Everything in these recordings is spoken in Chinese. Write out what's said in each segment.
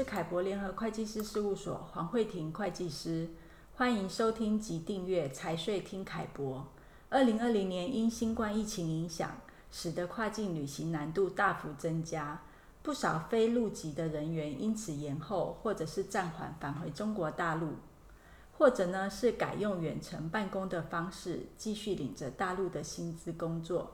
是凯博联合会计师事务所黄慧婷会计师，欢迎收听及订阅财税听凯博。二零二零年因新冠疫情影响，使得跨境旅行难度大幅增加，不少非陆籍的人员因此延后或者是暂缓返回中国大陆，或者呢是改用远程办公的方式，继续领着大陆的薪资工作。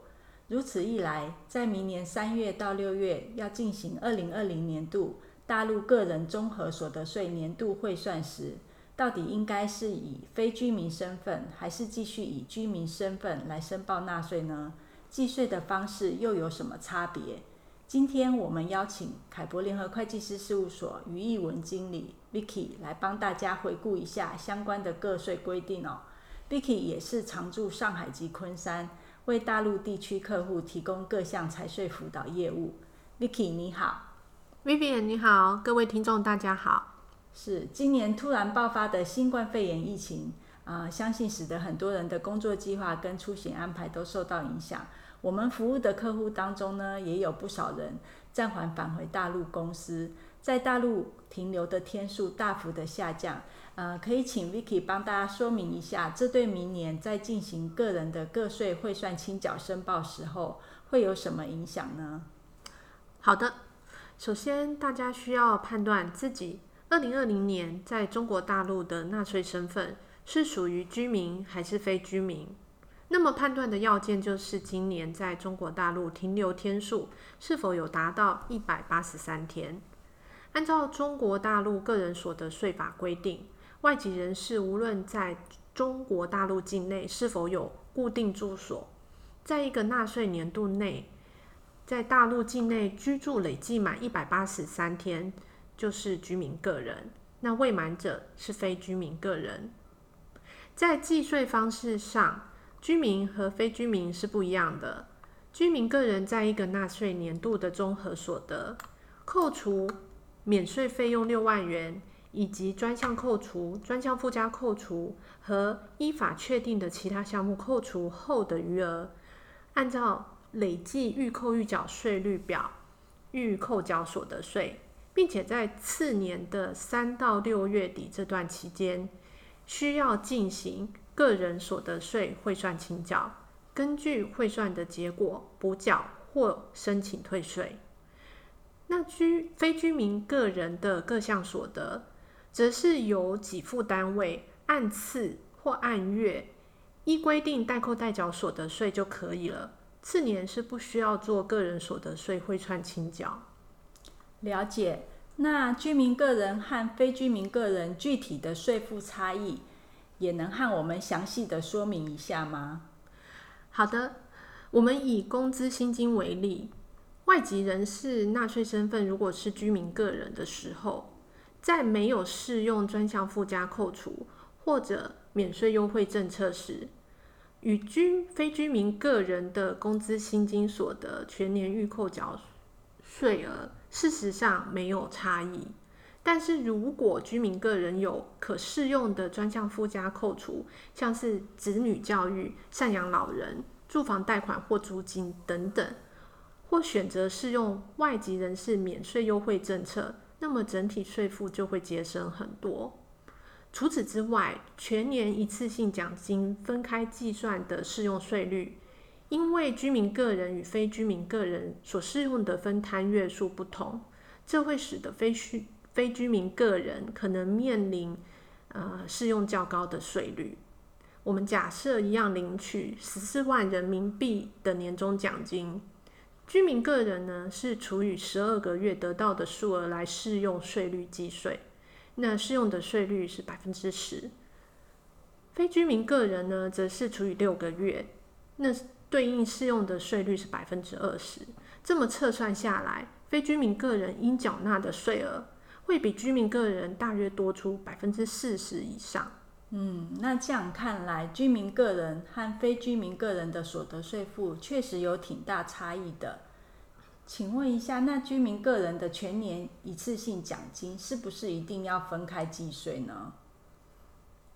如此一来，在明年三月到六月要进行二零二零年度大陆个人综合所得税年度汇算时，到底应该是以非居民身份，还是继续以居民身份来申报纳税呢？计税的方式又有什么差别？今天我们邀请凯博联合会计师事务所于义文经理 Vicky 来帮大家回顾一下相关的个税规定哦。Vicky 也是常驻上海及昆山。为大陆地区客户提供各项财税辅导业务，Vicky 你好，Vivian 你好，各位听众大家好。是今年突然爆发的新冠肺炎疫情啊、呃，相信使得很多人的工作计划跟出行安排都受到影响。我们服务的客户当中呢，也有不少人暂缓返回大陆公司，在大陆停留的天数大幅的下降。呃，可以请 Vicky 帮大家说明一下，这对明年在进行个人的个税汇算清缴申报时候会有什么影响呢？好的，首先大家需要判断自己二零二零年在中国大陆的纳税身份是属于居民还是非居民。那么判断的要件就是今年在中国大陆停留天数是否有达到一百八十三天。按照中国大陆个人所得税法规定。外籍人士无论在中国大陆境内是否有固定住所，在一个纳税年度内，在大陆境内居住累计满一百八十三天，就是居民个人；那未满者是非居民个人。在计税方式上，居民和非居民是不一样的。居民个人在一个纳税年度的综合所得，扣除免税费用六万元。以及专项扣除、专项附加扣除和依法确定的其他项目扣除后的余额，按照累计预扣预缴税率表预扣缴所得税，并且在次年的三到六月底这段期间，需要进行个人所得税汇算清缴，根据汇算的结果补缴或申请退税。那居非居民个人的各项所得，则是由给付单位按次或按月依规定代扣代缴所得税就可以了。次年是不需要做个人所得税汇算清缴。了解。那居民个人和非居民个人具体的税负差异，也能和我们详细的说明一下吗？好的，我们以工资薪金为例，外籍人士纳税身份如果是居民个人的时候。在没有适用专项附加扣除或者免税优惠政策时，与居非居民个人的工资薪金所得全年预扣缴税额，事实上没有差异。但是如果居民个人有可适用的专项附加扣除，像是子女教育、赡养老人、住房贷款或租金等等，或选择适用外籍人士免税优惠政策。那么整体税负就会节省很多。除此之外，全年一次性奖金分开计算的适用税率，因为居民个人与非居民个人所适用的分摊月数不同，这会使得非居非居民个人可能面临呃适用较高的税率。我们假设一样领取十四万人民币的年终奖金。居民个人呢，是除以十二个月得到的数额来适用税率计税，那适用的税率是百分之十。非居民个人呢，则是除以六个月，那对应适用的税率是百分之二十。这么测算下来，非居民个人应缴纳的税额会比居民个人大约多出百分之四十以上。嗯，那这样看来，居民个人和非居民个人的所得税负确实有挺大差异的。请问一下，那居民个人的全年一次性奖金是不是一定要分开计税呢？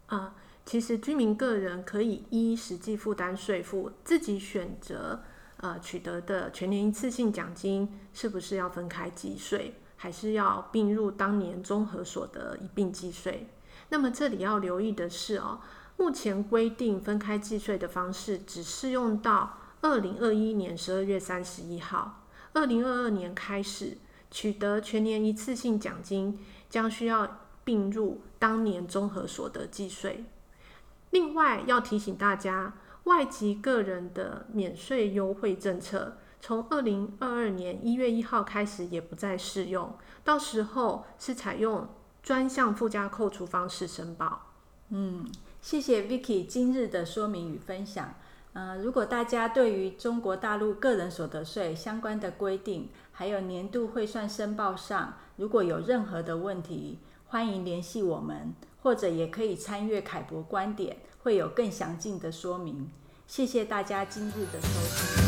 啊，其实居民个人可以依实际负担税负自己选择，呃，取得的全年一次性奖金是不是要分开计税，还是要并入当年综合所得一并计税。那么这里要留意的是哦，目前规定分开计税的方式只适用到二零二一年十二月三十一号，二零二二年开始取得全年一次性奖金，将需要并入当年综合所得计税。另外要提醒大家，外籍个人的免税优惠政策，从二零二二年一月一号开始也不再适用，到时候是采用专项附加扣除方式申报。嗯，谢谢 Vicky 今日的说明与分享。呃，如果大家对于中国大陆个人所得税相关的规定，还有年度汇算申报上，如果有任何的问题，欢迎联系我们，或者也可以参阅凯博观点，会有更详尽的说明。谢谢大家今日的收听。